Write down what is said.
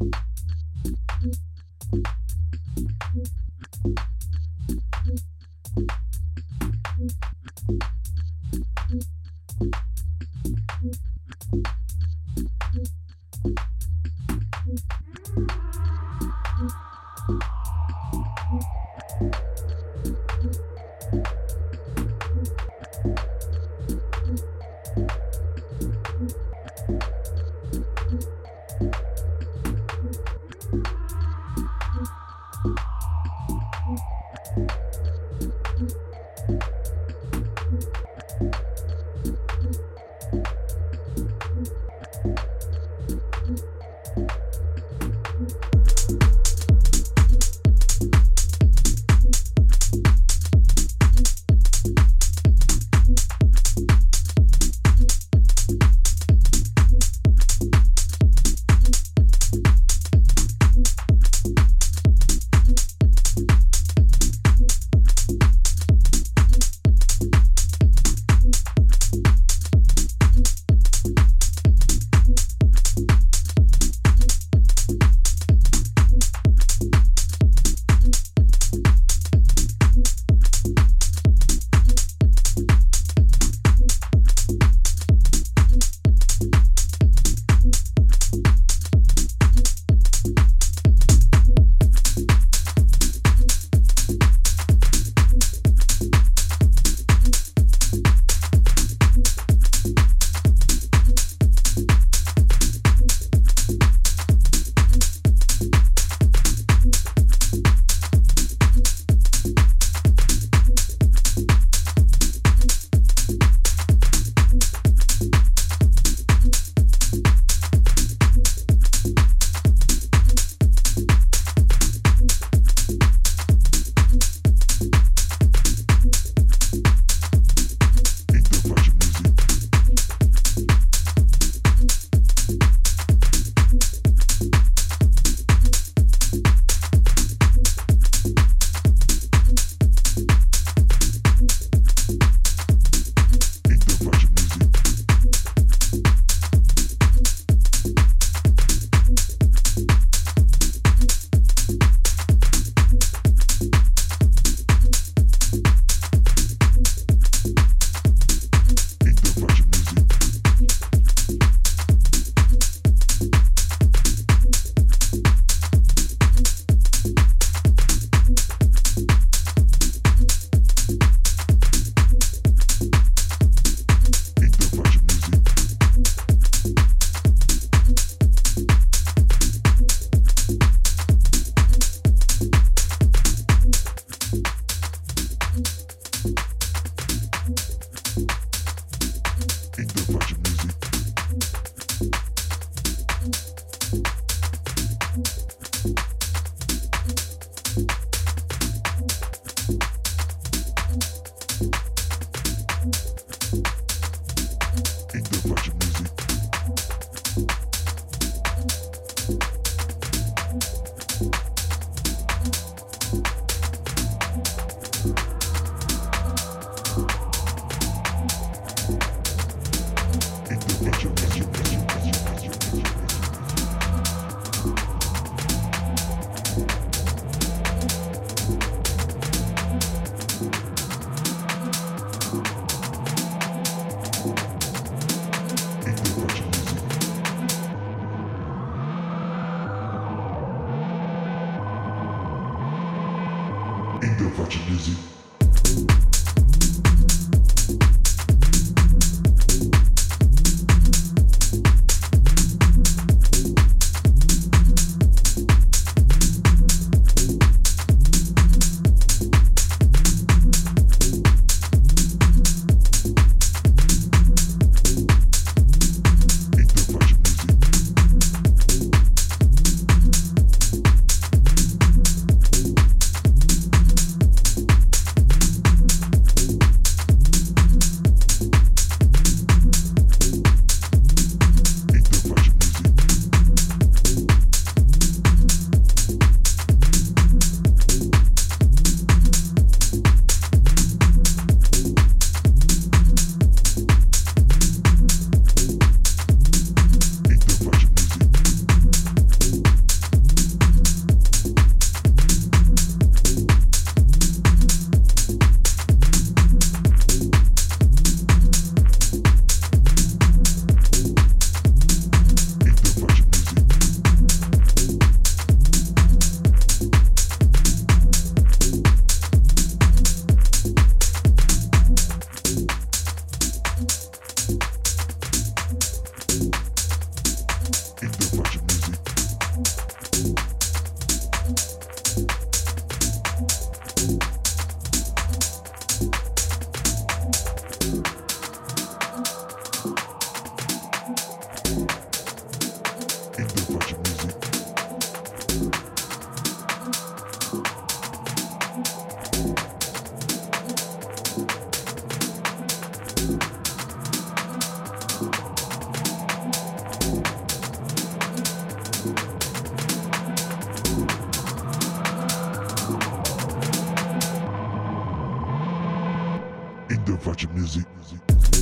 you